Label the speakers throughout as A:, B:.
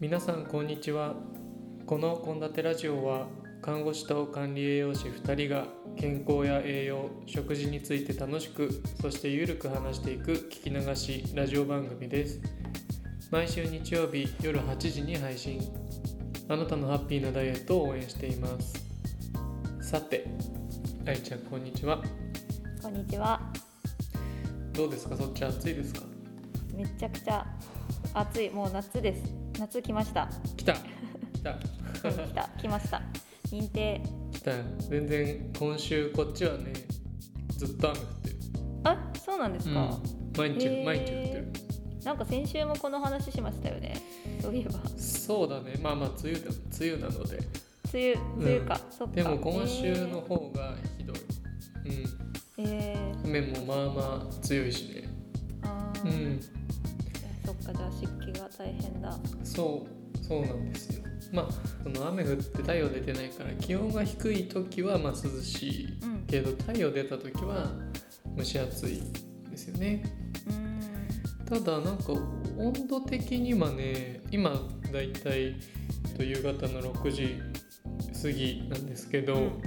A: 皆さんこんにちは。この献立ラジオは看護師と管理栄養士2人が健康や栄養食事について楽しくそしてゆるく話していく聞き流しラジオ番組です。毎週日曜日夜8時に配信。あなたのハッピーなダイエットを応援しています。さて愛ちゃんこんにちは。
B: こんにちは。
A: どうですか？そっち暑いですか？
B: めちゃくちゃ暑い。もう夏です。夏来ました。
A: 来た来た
B: うん 来た。来ました。認定。
A: 来た全然今週こっちはねずっと雨降ってる
B: あ、そうなんですか。
A: うん、毎日、
B: へー
A: 毎日降ってる
B: なんか先週もこの話しましたよね。そういえば。
A: そうだねまあまあ梅雨だ梅雨なので
B: 梅雨、梅雨か。そっか。
A: でも今週の方がひどい、
B: えー。え
A: うん雨もまあまあ強いしね
B: ー、あー
A: うん
B: そっか、じゃあ湿気が大変だ。
A: そうそうなんですよまあその雨降って太陽出てないから気温が低い時はまあ涼しい
B: うん。
A: けど太陽出た時は蒸し暑いですよね
B: うん。
A: ただなんか温度的にはね今だいたい夕方の6時過ぎなんですけど、
B: うん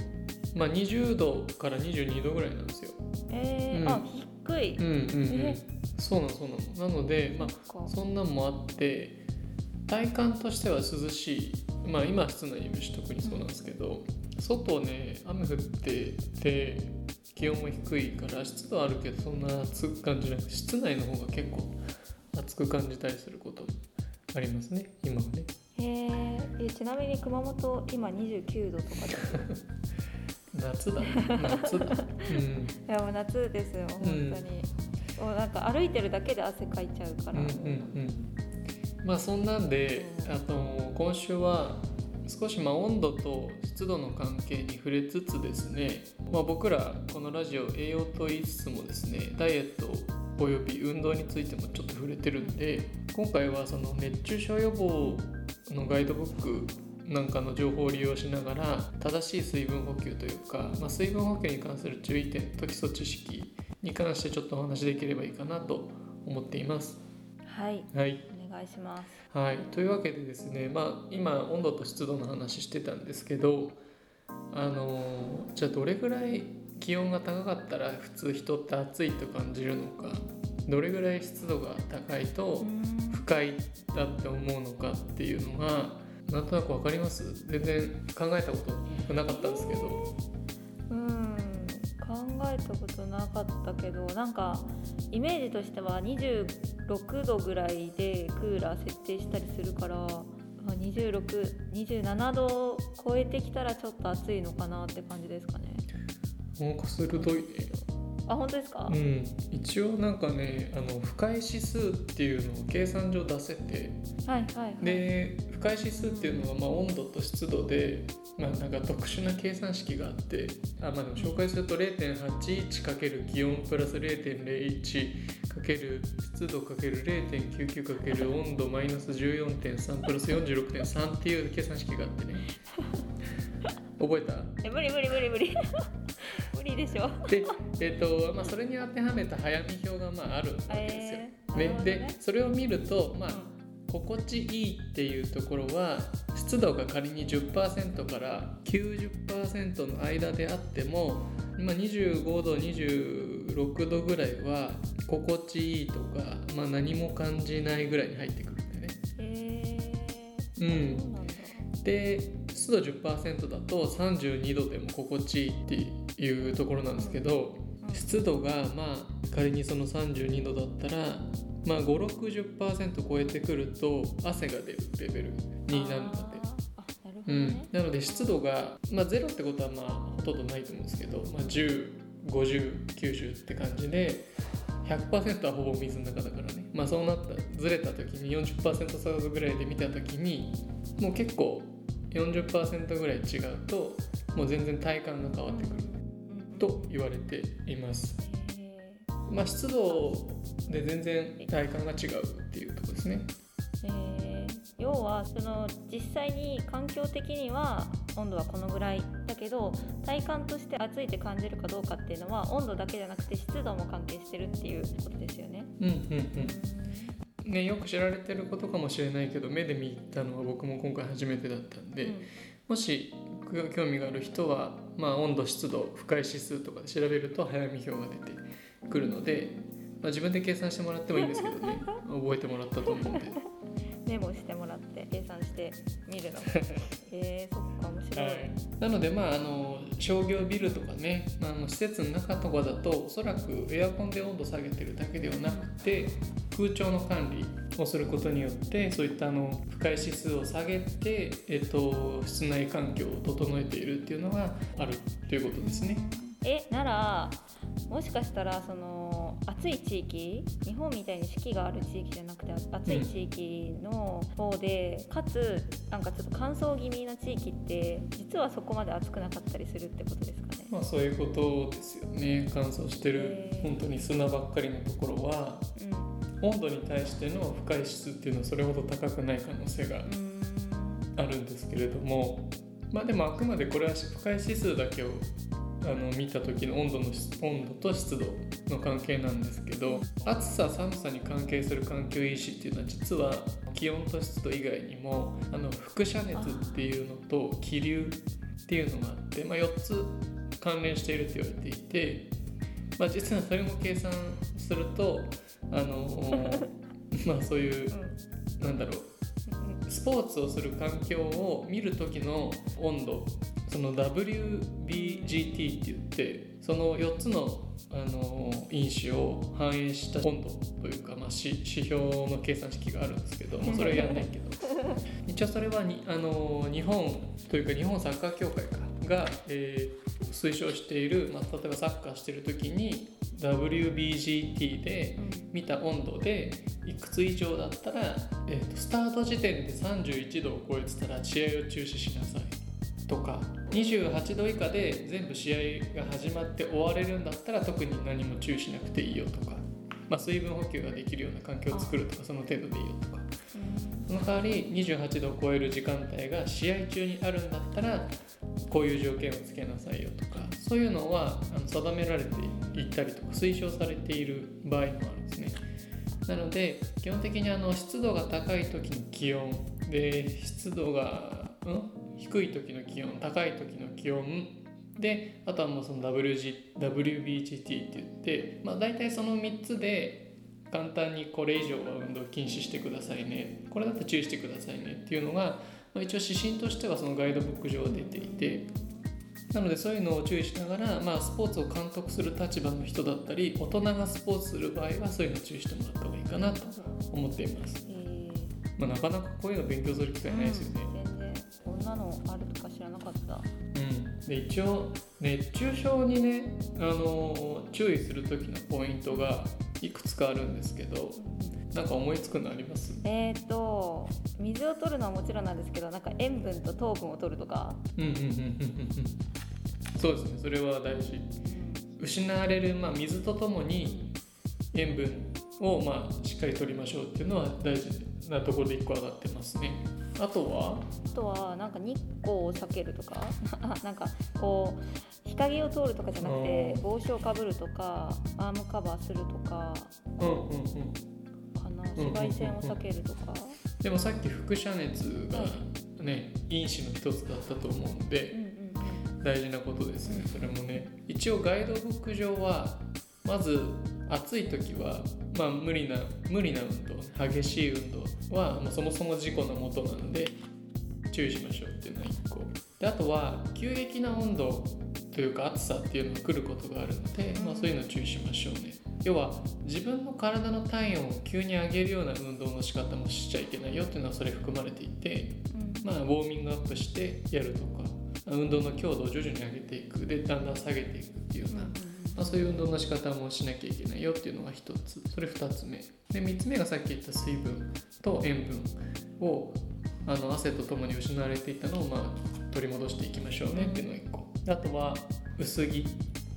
A: まあ20度から22度ぐらいなんですよ。
B: えー、
A: うん
B: あ、低い。
A: うんうんうん
B: え。
A: そうなのそうなの。なのでまあそんなんもあって体感としては涼しい。まあ今は室内にいるし特にそうなんですけど、外ね雨降ってて気温も低いから湿度あるけどそんな暑く感じなくて室内の方が結構暑く感じたりすることもありますね今はね。
B: えー、えちなみに熊本今29度とかです。
A: 夏だ夏だ。うん。
B: いやもう夏ですよ本当に、もうなんか歩いてるだけで汗かいちゃうから、
A: うんうんうん、まあそんなんであと今週は少しまあ温度と湿度の関係に触れつつですね、まあ、僕らこのラジオ栄養と言いつつもですねダイエットおよび運動についてもちょっと触れてるんで今回はその熱中症予防のガイドブックなんかの情報を利用しながら正しい水分補給というか、まあ、水分補給に関する注意点と基礎知識に関してちょっとお話しできればいいかなと思っています。
B: はい。
A: はい、
B: お願いします。
A: はい、というわけでですね、まあ、今温度と湿度の話してたんですけどあのーじゃあどれぐらい気温が高かったら普通人って暑いと感じるのかどれぐらい湿度が高いと不快だって思うのかっていうのがなんとなく分かります？全然考えたことなかったんですけど
B: えたことなかったけどなんかイメージとしては26度ぐらいでクーラー設定したりするから2627度超えてきたらちょっと暑いのかなって感じですかね。
A: なんか鋭いね
B: あ本当ですか、
A: うん、一応なんかねあの不快指数っていうのを計算上出せて
B: はいはいはい。
A: で不快指数っていうのはまあ温度と湿度で、まあ、なんか特殊な計算式があってあ、まあ、でも紹介すると 0.81× 気温プラス 0.01× 湿度 ×0.99× 温度マイナス14.3プラス46.3っていう計算式があってね。覚えた？
B: え無理無理無理無理無理でしょ。
A: で、えっとまあ、それに当てはめた早見表がまああるわけですよ。
B: えー
A: ね
B: ね。
A: でそれを見ると、まあ
B: うん。
A: 心地いいっていうところは湿度が仮に10%から90%の間であっても、まあ、25度26度ぐらいは心地いいとか、まあ、何も感じないぐらいに入ってくるんだよね。
B: え
A: う
B: ー、うなんだ。
A: で湿度10%だと32度でも心地いいっていうところなんですけど、
B: うん。
A: 湿度がまあ仮にその32度だったらまあ560%超えてくると汗が出るレベルになるんだって。
B: あー。あなるほ
A: うん。なので湿度が、まあ、ゼロってことはまあほとんどないと思うんですけど、まあ、105090って感じで100%はほぼ水の中だからね。まあそうなったずれた時に40%差ぐらいで見た時にもう結構40%ぐらい違うともう全然体感が変わってくる
B: うん
A: と言われています。
B: え
A: まあ湿度で全然体感が違うっていうところですね。
B: ーえー要はその実際に環境的には温度はこのぐらいだけど体感として暑いって感じるかどうかっていうのは温度だけじゃなくて湿度も関係してるっていうことですよね。
A: うんうんうん。ね、よく知られてることかもしれないけど目で見たのは僕も今回初めてだったんで、
B: うん。
A: もし興味がある人は、まあ、温度湿度不快指数とかで調べると早見表が出てくるので、まあ、自分で計算してもらってもいいんですけどね。覚えてもらったと思うんで。
B: メモしてもらって計算してみるの えー、そっか面白い、
A: はい、なのでまああの商業ビルとかねあの施設の中とかだとおそらくエアコンで温度下げてるだけではなくて空調の管理をすることによってそういったあの不快指数を下げて、えっと、室内環境を整えているっていうのがあるということですね。
B: えならもしかしたらその暑い地域日本みたいに四季がある地域じゃなくて暑い地域の方で、かつなんかちょっと乾燥気味な地域って実はそこまで暑くなかったりするってことですかね？
A: まあそういうことですよね乾燥してる
B: へー
A: 本当に砂ばっかりのところは
B: うん
A: 温度に対しての不快指数っていうのはそれほど高くない可能性があるんですけれどもまあでもあくまでこれは不快指数だけをあの見た時の温度の温度と湿度の関係なんですけど暑さ寒さに関係する環境因子っていうのは実は気温と湿度以外にもあの輻射熱っていうのと気流っていうのがあって、まあ、4つ関連していると言われていて、まあ、実はそれも計算するとあの まあそういうなんだろう。スポーツをする環境を見る時の温度。その WBGT って言ってその4つのあの因子を反映した温度というか、まあ、し指標の計算式があるんですけどもうそれはやんないけど。一応それはにあの日本というか日本サッカー協会か。が、えー推奨している、まあ、例えばサッカーしてる時に WBGT で
B: うん
A: 見た温度でいくつ以上だったら、えーとスタート時点で31度を超えてたら試合を中止しなさいとか28度以下で全部試合が始まって終われるんだったら特に何も注意しなくていいよとか、まあ、水分補給ができるような環境を作るとかその程度でいいよとか。その代わり28度を超える時間帯が試合中にあるんだったらこういう条件をつけなさいよとかそういうのはあの定められていったりとか推奨されている場合もあるんですね。なので基本的にあの湿度が高い時の気温で湿度が、うん、低い時の気温高い時の気温であとはもうその WG WBGT って言って、まあ、大体その3つで簡単にこれ以上は運動禁止してくださいねこれだと注意してくださいねっていうのが、まあ、一応指針としてはそのガイドブック上出ていてなのでそういうのを注意しながら、まあ、スポーツを監督する立場の人だったり大人がスポーツする場合はそういうのを注意してもらった方がいいかなと思っています、
B: え
A: まあ、なかなかこういうの勉強する機会ないですよね、
B: うん全然こんなのあるとか知らなかった？
A: うん、で一応熱中症にね、あの注意する時のポイントがいくつかあるんですけどなんか思いつくのあります？
B: えー、と水を取るのはもちろんなんですけどなんか塩分と糖分を取るとか、
A: うんうんうんうんうんうん。そうですねそれは大事。失われる、まあ、水とともに塩分を、まあ、しっかり取りましょうっていうのは大事なところで1個上がってますね。あとは？
B: あとはなんか日光を避けるとか。あ なんかこう日陰を通るとかじゃなくて
A: うん。
B: 帽子をかぶるとかアームカバーするとか。
A: うんうんうん。
B: かな
A: うん
B: 紫外線を避けるとか、
A: でもさっき輻射熱がね因子の一つだったと思うんで大事なことですね。それもね。一応ガイドブック上はまず暑い時はまあ無理な無理な運動激しい運動はもうそもそも事故のもとなんで注意しましょうっていうのが1個。であとは急激な温度というか暑さっていうのが来ることがあるので、まあ、そういうの注意しましょうね。要は自分の体の体温を急に上げるような運動の仕方もしちゃいけないよっていうのはそれ含まれていて
B: うん。
A: まあ、ウォーミングアップしてやるとか運動の強度を徐々に上げていく。でだんだん下げていくっていうような、まあ、そういう運動の仕方もしなきゃいけないよっていうのが一つ。それ二つ目。で三つ目がさっき言った水分と塩分をあの汗とともに失われていたのを、まあ、取り戻していきましょうねっていうのが一個。あとは薄着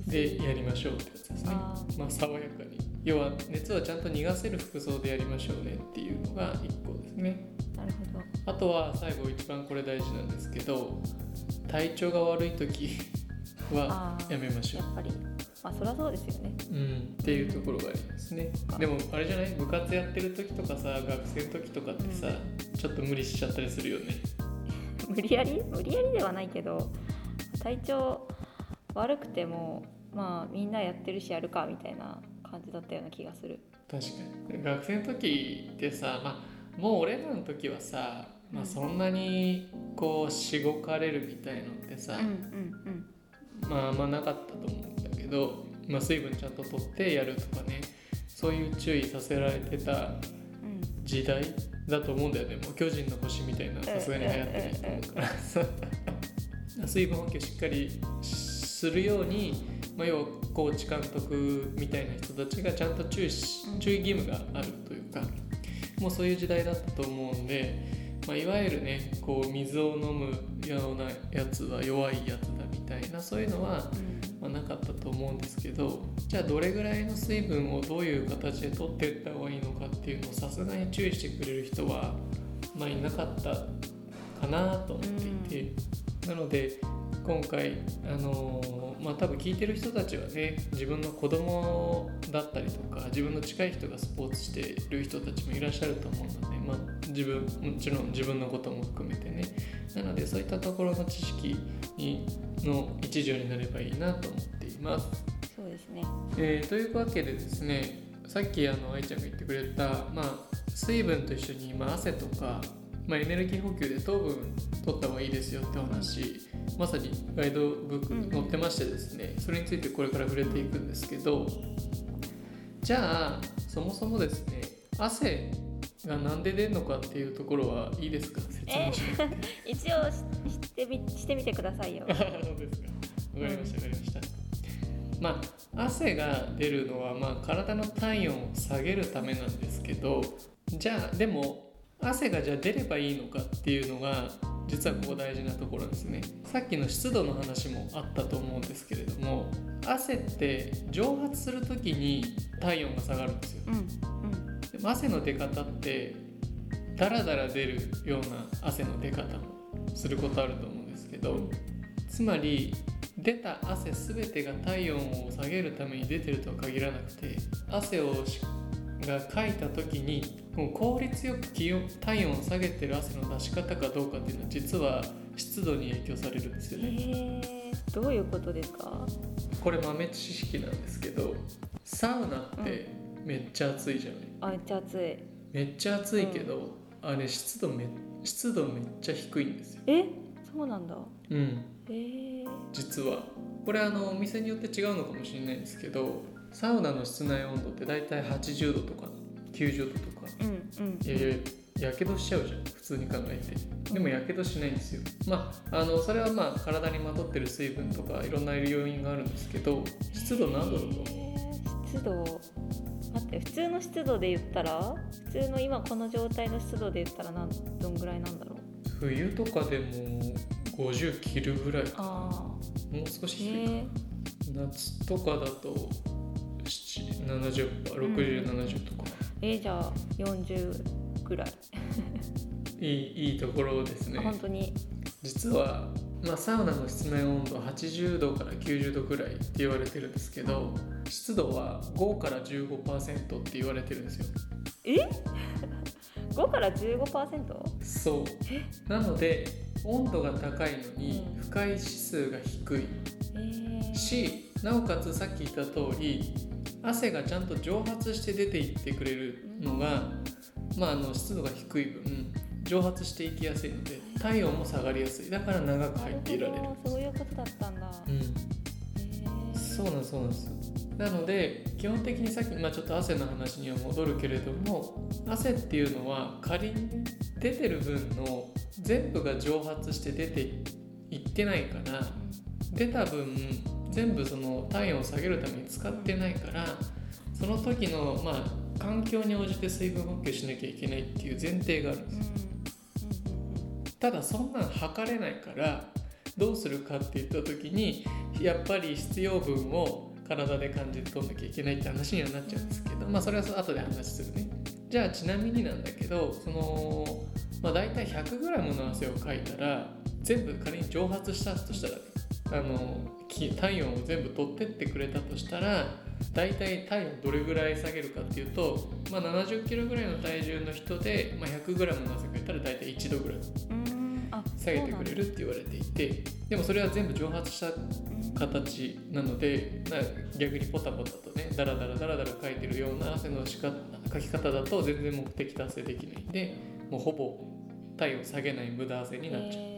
A: でやりましょうってやつですね。
B: あ
A: まあ、爽やかに要は熱はちゃんと逃がせる服装でやりましょうねっていうのが一個ですね。
B: ーなるほど。
A: あとは最後一番これ大事なんですけど体調が悪い時はやめましょう。
B: やっぱり。まあそりゃそうですよね。
A: うん、っていうところがありますね。
B: か。
A: でもあれじゃない？部活やってる時とかさ学生の時とかってさ、ちょっと無理しちゃったりするよね。
B: 無理やり？無理やりではないけど体調悪くてもまあみんなやってるしやるかみたいな感じだったような気がする。
A: 確かに。学生の時ってさ、まあ、もう俺らの時はさ、まあ、そんなにこうしごかれるみたいのってさ、
B: うんうん
A: まああんまなかったと思うんだけど、まあ、水分ちゃんととってやるとかねそういう注意させられてた
B: うん。うん
A: 時代だと思うんだよね。もう巨人の星みたいなのさすがに流行ってると思うからさ 水分補給しっかりするように、まあ、要はコーチ監督みたいな人たちがちゃんと注意注意義務があるというかもうそういう時代だったと思うんで、まあ、いわゆるねこう水を飲むようなやつは弱いやつだみたいなそういうのはまあ、なかったと思うんですけどじゃあどれぐらいの水分をどういう形で取っていった方がいいのかっていうのをさすがに注意してくれる人は、まあ、いなかったかなと思っていて、なので今回あのーまあ多分聞いてる人たちはね自分の子供だったりとか自分の近い人がスポーツしてる人たちもいらっしゃると思うので、まあ、自分もちろん自分のことも含めてねなのでそういったところの知識にの一助になればいいなと思っています。
B: そうですね
A: えーというわけでですねさっきあの愛ちゃんが言ってくれた、まあ、水分と一緒に、まあ、汗とか、まあ、エネルギー補給で糖分取った方がいいですよってお話まさにガイドブックに載ってましてですねそれについてこれから触れていくんですけどじゃあそもそもですね汗がなんで出るのかっていうところはいいですか？説明しなくて。
B: 一応ししてみしてみてくださいよ
A: あ そうですか。わかりました、わかりました。まあ、汗が出るのは、まあ、体の体温を下げるためなんですけど、じゃあ、でも、汗がじゃあ出ればいいのかっていうのが、実はここ大事なところですね。さっきの湿度の話もあったと思うんですけれども、汗って蒸発するときに体温が下がるんですよ。
B: うんうん
A: でも汗の出方ってダラダラ出るような汗の出方もすることあると思うんですけどつまり出た汗全てが体温を下げるために出てるとは限らなくて汗をしがかいた時にもう効率よく気温体温を下げてる汗の出し方かどうかっていうのは実は湿度に影響されるんですよね。
B: えー、どういうことですか？
A: これ豆知識なんですけどサウナってめっちゃ暑いじゃない。
B: あめっちゃ暑い。
A: めっちゃ暑いけど、あれ湿度め湿度めっちゃ低いんですよ。
B: え？そうなんだ。
A: うん。
B: えー、
A: 実は。これあのお店によって違うのかもしれないんですけどサウナの室内温度って大体80度とか90度とか。
B: うんうん。
A: いやいややけどしちゃうじゃん普通に考えて。でもやけどしないんですよ。まああのそれはまあ体にまとってる水分とかいろんな要因があるんですけど湿度何度だと
B: えー湿度？待って普通の湿度で言ったら普通の今この状態の湿度で言ったらなんどんぐらいなんだろう？
A: 冬とかでも50切るぐらいか
B: あ
A: もう少し
B: ー
A: 低いか
B: へ
A: 夏とかだと706070とか、
B: えー、じゃあ40ぐらい、
A: いいいいところですね。
B: あ本当に。
A: 実は、まあ、サウナの室内温度は80度から90度くらいって言われてるんですけど湿度は5から15%って言われてるんですよ。
B: え？5から 15%?
A: そう。なので温度が高いのに
B: うん。
A: 不快指数が低い。
B: えー、
A: しなおかつさっき言った通り汗がちゃんと蒸発して出ていってくれるのが、まあ、あの湿度が低い分蒸発していきやすいので体温も下がりやすい。だから長く入っていられる。
B: そういうことだったんだ、
A: うん。
B: えー、
A: そうなんそうなんです。なので基本的にさっき、まあ、ちょっと汗の話には戻るけれども汗っていうのは仮に出てる分の全部が蒸発して出ていってないから出た分全部その体温を下げるために使ってないからその時のまあ環境に応じて水分補給しなきゃいけないっていう前提があるんです。
B: うんうんうん
A: ただそんなん測れないからどうするかって言った時にやっぱり必要分を体で感じ取んなきゃいけないって話にはなっちゃうんですけどまあそれは後で話するね。じゃあちなみになんだけどそのまあ大体 100g の汗をかいたら全部仮に蒸発したとしたらねあのき体温を全部取ってってくれたとしたら大体体温どれぐらい下げるかっていうと、まあ、70キロぐらいの体重の人で、まあ、100グラムの汗かいたら大体1度ぐらい下げてくれるって言われていてでもそれは全部蒸発した形なのでな逆にポタポタとねダラダラダラダラかいてるような汗のしかかき方だと全然目的達成できないんでもうほぼ体温下げない無駄汗になっちゃう。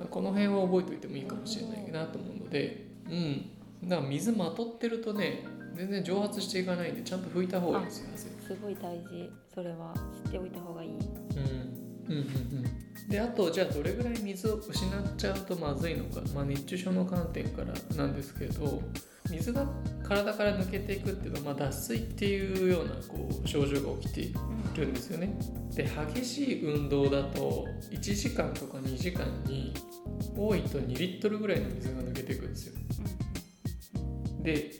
B: へ
A: この辺は覚えておいてもいいかもしれないなと思うのでうん。だから水まとってるとね全然蒸発していかないんでちゃんと拭いた方がいいですよ
B: すごい大事。それは知っておいた方がいい。
A: うん。うんうんうん。であとじゃあどれぐらい水を失っちゃうとまずいのか、まあ、熱中症の観点からなんですけど水が体から抜けていくっていうのは、まあ、脱水っていうようなこう症状が起きているんですよね。で激しい運動だと1時間とか2時間に多いと2リットルぐらいの水が抜けていくんですよ。で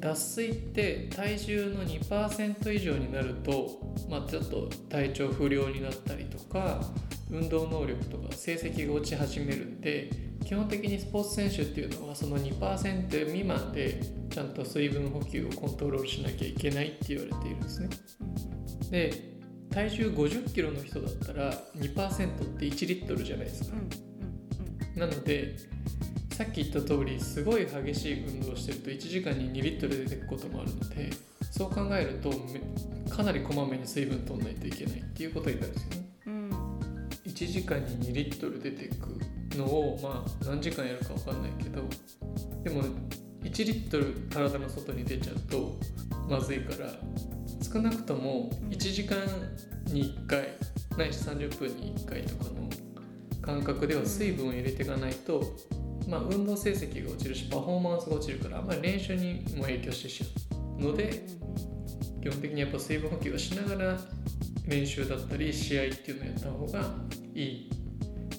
A: 脱水って体重の2%以上になると、まあ、ちょっと体調不良になったりとか運動能力とか成績が落ち始めるんで基本的にスポーツ選手っていうのはその2%未満でちゃんと水分補給をコントロールしなきゃいけないって言われているんですね。で体重50キロの人だったら2%って1リットルじゃないですか。なのでさっき言った通りすごい激しい運動をしてると1時間に2リットル出てくこともあるのでそう考えるとめかなりこまめに水分取んないといけないっていうことになるんですよね。
B: うんうん
A: 1時間に2リットル出てくのをまあ何時間やるか分かんないけどでも1リットル体の外に出ちゃうとまずいから少なくとも1時間に1回ないし30分に1回とかの間隔では水分を入れていかないと、まあ、運動成績が落ちるしパフォーマンスが落ちるからあんまり練習にも影響してしまうので基本的にやっぱ水分補給をしながら練習だったり試合っていうのをやった方がいい。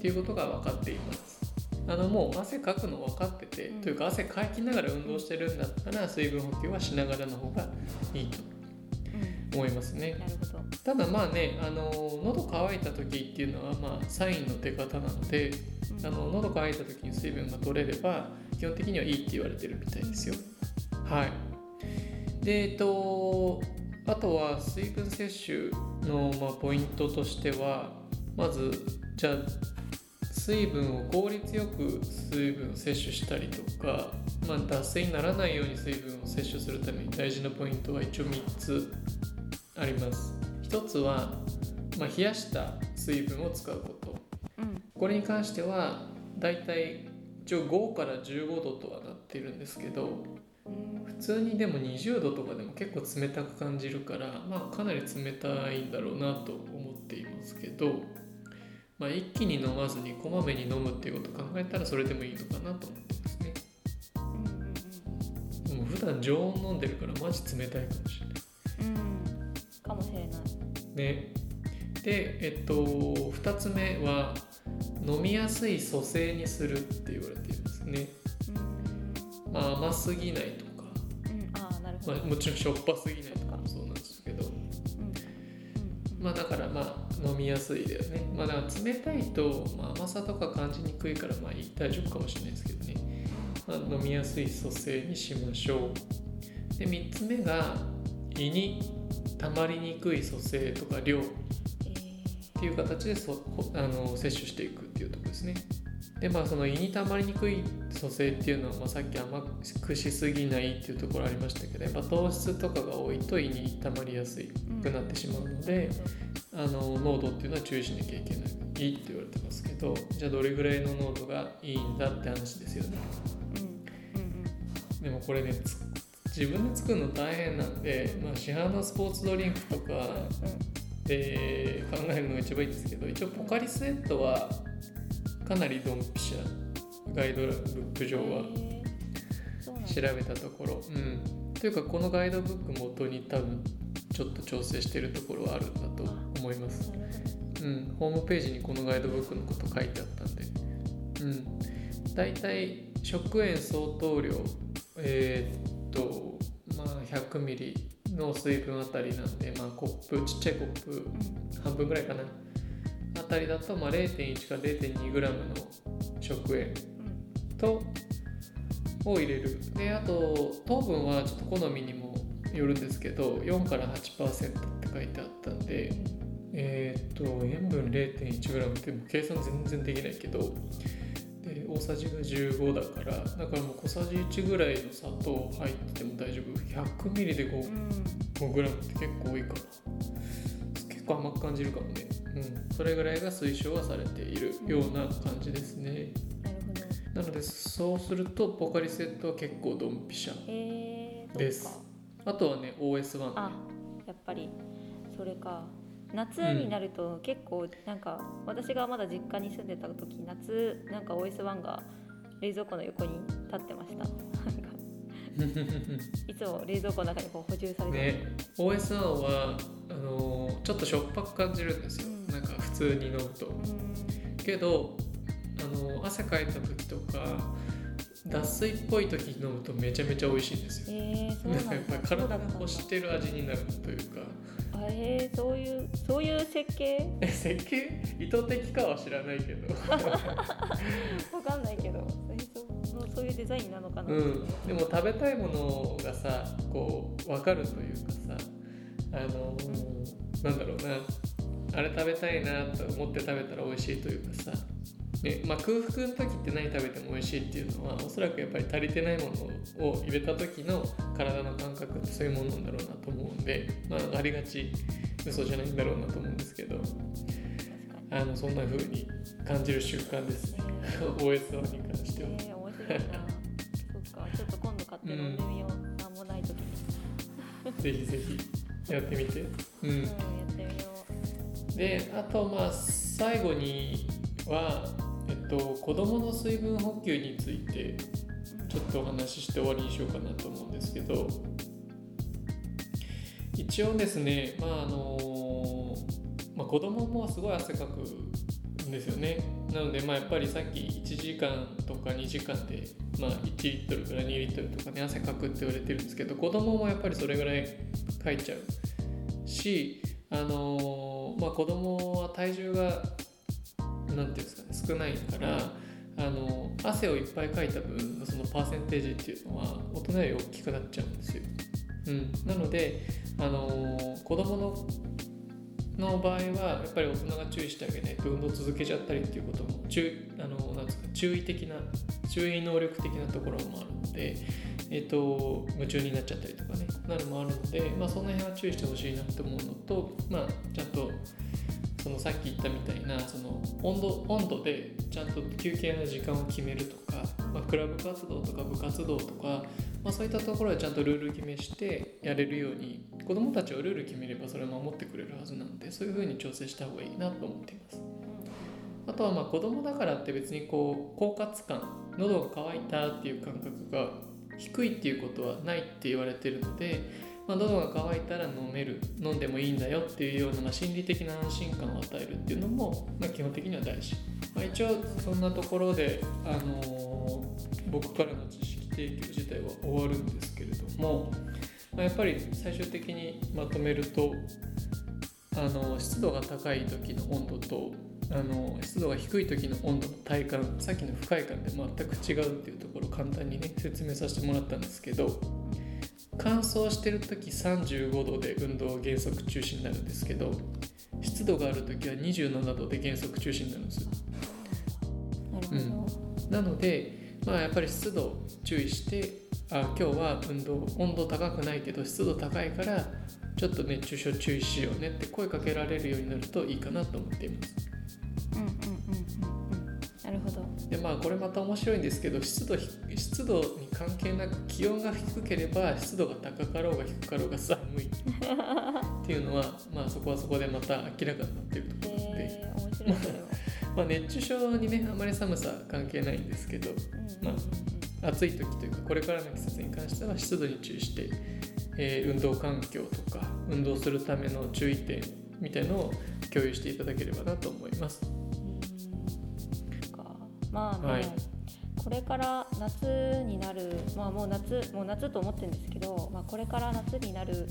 A: っていうことが分かっています。あのもう汗かくの分かってて、
B: うん。
A: というか汗かきながら運動してるんだったら水分補給はしながらの方がいいと
B: うん。
A: 思いますね。
B: なるほど。
A: ただまあねあの喉乾いた時っていうのはまあサインの出方なので
B: うん。
A: あの喉乾いた時に水分が取れれば基本的にはいいって言われてるみたいですよ。はい。でえっとあとは水分摂取の、まあ、ポイントとしてはまずじゃあ水分を効率よく水分を摂取したりとか、まあ、脱水にならないように水分を摂取するために大事なポイントは一応3つあります。1つは、まあ、冷やした水分を使うこと。
B: うん。
A: これに関してはだいたい一応5から15度とはなっているんですけど
B: うん
A: 普通にでも20度とかでも結構冷たく感じるからまあかなり冷たいんだろうなと思っていますけど、まあ、一気に飲まずにこまめに飲むっていうことを考えたらそれでもいいのかなと思ってますね。
B: うん
A: もう普段常温飲んでるからマジ冷たいかもしれない。
B: うん。うんかもしれない。
A: ね。でえっと2つ目は飲みやすい蘇生にするって言われていますね。
B: うん。
A: まあ甘すぎないとか。
B: うん。ああなるほど。
A: まあ、もちろんしょっぱすぎないとかまあだからまあ飲みやすいだよね。まあだから冷たいと、まあ、甘さとか感じにくいからまあ大丈夫かもしれないですけどね、まあ、飲みやすい蘇生にしましょう。で3つ目が胃に溜まりにくい蘇生とか量。っていう形でそあの摂取していくっていうとこですね。でまあその胃に溜まりにくい蘇生っていうのは、まあ、さっき甘くしすぎないっていうところありましたけどやっぱ糖質とかが多いと胃に溜まりやすくなってしまうので、あの濃度っていうのは注意しなきゃいけない。いいって言われてますけどじゃあどれぐらいの濃度がいいんだって話ですよね。
B: うんうん
A: でもこれねつ自分で作るの大変なんで、まあ、市販のスポーツドリンクとかで考えるのが一番いいんですけど一応ポカリスエットはかなりドンピシャガイドブック上は調べたところうん。というかこのガイドブック元に多分ちょっと調整してるところはあるんだと思います。うん、ホームページにこのガイドブックのこと書いてあったんで、うん、大体食塩相当量えーっとまあ100ミリの水分あたりなんで、まあ、コップちっちゃいコップ
B: うん。
A: 半分ぐらいかな。あたりだと、まあ、0.1か0.2グラムの食塩とを入れる。であと糖分はちょっと好みにもよるんですけど4から8%って書いてあったんでえーっと塩分 0.1g ってもう計算全然できないけどで大さじが15だからだからもう小さじ1ぐらいの砂糖入ってても大丈夫。100ml で 5,
B: うん、
A: 5g って結構多いかな。結構甘く感じるかもね。うん。それぐらいが推奨はされているような感じですね
B: な
A: のでそうするとポカリセットは結構ドンピシャ。です。あとはね OS1 ね
B: あやっぱりそれか。夏になると結構なんか、私がまだ実家に住んでた時夏なんか OS1 が冷蔵庫の横に立ってました。いつも冷蔵庫の中にこう補充されて
A: ね OS1 はあのーちょっとしょっぱく感じるんですよ、
B: うん。
A: なんか普通に飲むと。
B: うん。
A: けどあのー汗かいた時とか脱水っぽい時に飲むとめちゃめちゃ美味しいんですよ。
B: えー、そう
A: な
B: なんんだ
A: かやっぱり体が欲してる味になるというか。
B: あえー、そういうそういう設計？
A: え設計？意図的かは知らないけど。
B: わかんないけど。えーそうそういうデザインなのかな、
A: うん。でも食べたいものがさこう分かるというかさあのーなんだろうな。あれ食べたいなと思って食べたら美味しいというかさ、ねまあ、空腹の時って何食べても美味しいっていうのはおそらくやっぱり足りてないものを入れた時の体の感覚ってそういうものなんだろうなと思うんで、まあ、ありがち嘘じゃないんだろうなと思うんですけどあのそんな風に感じる習慣ですね。OS1 に関しては。
B: えー、面白いな。そっか。ちょっと今度買って飲んでみよう、なんもない時に。
A: ぜひぜひやってみて。うん。
B: うん、やってみよ
A: であとまあ最後には、えっと、子どもの水分補給についてちょっとお話しして終わりにしようかなと思うんですけど一応ですねまああのまあ、子供ももすごい汗かくんですよね。なのでまあやっぱりさっき1時間とか2時間で、まあ、1リットルから2リットルとかね汗かくって言われてるんですけど子供ももやっぱりそれぐらいかいちゃうしあのまあ子供は体重がなんていうんですか少ないからあの汗をいっぱいかいた分そのパーセンテージっていうのは大人より大きくなっちゃうんですよ。うん、なのであの子供のの場合はやっぱり大人が注意してあげないと運動を続けちゃったりっていうことも注あのなんですか注意的な注意能力的なところもあるので、えっと夢中になっちゃったりとかねなるもあるので、まあ、その辺は注意してほしいなって思うのと、まあ、ちゃんとそのさっき言ったみたいなその温度温度でちゃんと休憩の時間を決めるとか、まあ、クラブ活動とか部活動とか、まあ、そういったところでちゃんとルール決めしてやれるように子どもたちはルール決めればそれを守ってくれるはずなのでそういうふうに調整した方がいいなと思っています。あとはまあ子供だからって別にこう狡猾感喉が渇いたっていう感覚が低いっていうことはないって言われてるので、まあ、喉が渇いたら飲める飲んでもいいんだよっていうような、まあ、心理的な安心感を与えるっていうのも、まあ、基本的には大事、まあ、一応そんなところで、あのー僕からの知識提供自体は終わるんですけれども、まあ、やっぱり最終的にまとめるとあの湿度が高い時の温度とあの湿度が低い時の温度の体感さっきの不快感で全く違うっていうところを簡単にね説明させてもらったんですけど乾燥してる時35度で運動原則中止になるんですけど湿度がある時は27度で原則中止になるんですよ。
B: なるほど、
A: なのでまあやっぱり湿度注意してあ今日は運動温度高くないけど湿度高いからちょっと熱中症注意しようねって声かけられるようになるといいかなと思っていますでまあこれまた面白いんですけど湿度ひ湿度に関係なく気温が低ければ湿度が高かろうが低かろうが寒い。っていうのはまあそこはそこでまた明らかになっているところで、
B: えー、
A: まあ、熱中症にねあまり寒さ関係ないんですけど
B: うんうんうんうん。
A: 暑い時というかこれからの季節に関しては湿度に注意して、えー運動環境とか運動するための注意点みたいのを共有していただければなと思います。
B: まあね、
A: はい。
B: これから夏になるまあもう夏もう夏と思ってるんですけど、まあ、これから夏になる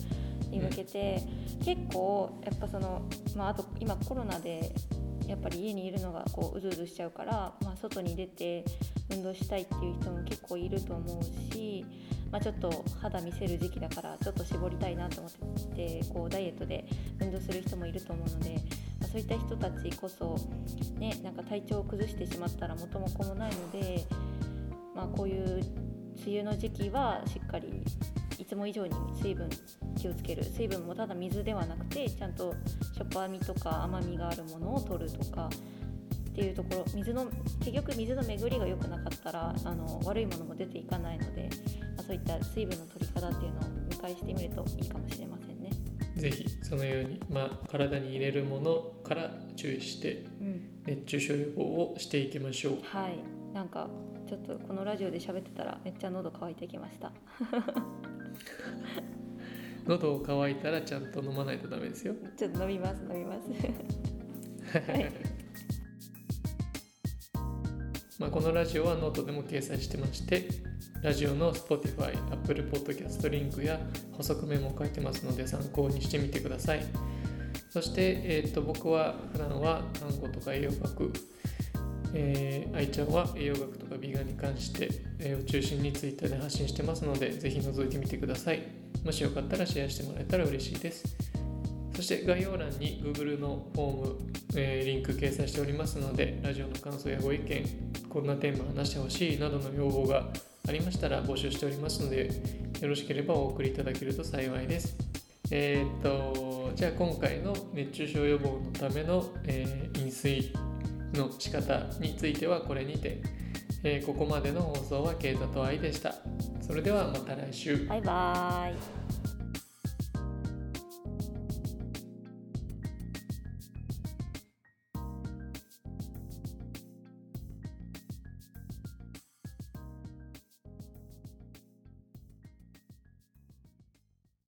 B: に向けて、結構やっぱそのまああと今コロナでやっぱり家にいるのがこううずうずしちゃうから、まあ、外に出て運動したいっていう人も結構いると思うし、まあ、ちょっと肌見せる時期だからちょっと絞りたいなと思ってこうダイエットで運動する人もいると思うので、まあ、そういった人たちこそ、ね、なんか体調を崩してしまったら元も子もないので、まあ、こういう梅雨の時期はしっかりいつも以上に水分気をつける。水分もただ水ではなくてちゃんとしょっぱみとか甘みがあるものを取るとかっていうところ。水の結局水の巡りが良くなかったらあの悪いものも出ていかないので、そういった水分の取り方っていうのを見返してみるといいかもしれませんね。
A: ぜひそのように、まあ、体に入れるものから注意して
B: うん
A: 熱中症予防をしていきましょう。
B: はいなんかちょっとこのラジオで喋ってたらめっちゃ喉乾いてきました
A: 喉を渇いたらちゃんと飲まないとダメですよ。
B: ちょっと飲みます飲みます はい
A: まあこのラジオはノートでも掲載してまして、ラジオの Spotify、Apple Podcast リンクや補足メモを書いてますので参考にしてみてください。そして、えー、と僕は普段は単語とか栄養学、えー、愛ちゃんは栄養学とかビーガンに関して、えーを中心に Twitter で発信してますので、ぜひ覗いてみてください。もしよかったらシェアしてもらえたら嬉しいです。そして概要欄に Google のフォーム、えーリンク掲載しておりますので、ラジオの感想やご意見、こんなテーマ話してほしいなどの要望がありましたら募集しておりますので、よろしければお送りいただけると幸いです。えーっと、じゃあ今回の熱中症予防のための、えー飲水の仕方についてはこれにて、えーここまでの放送はケイタと愛でした。それではまた来週。
B: バイバーイ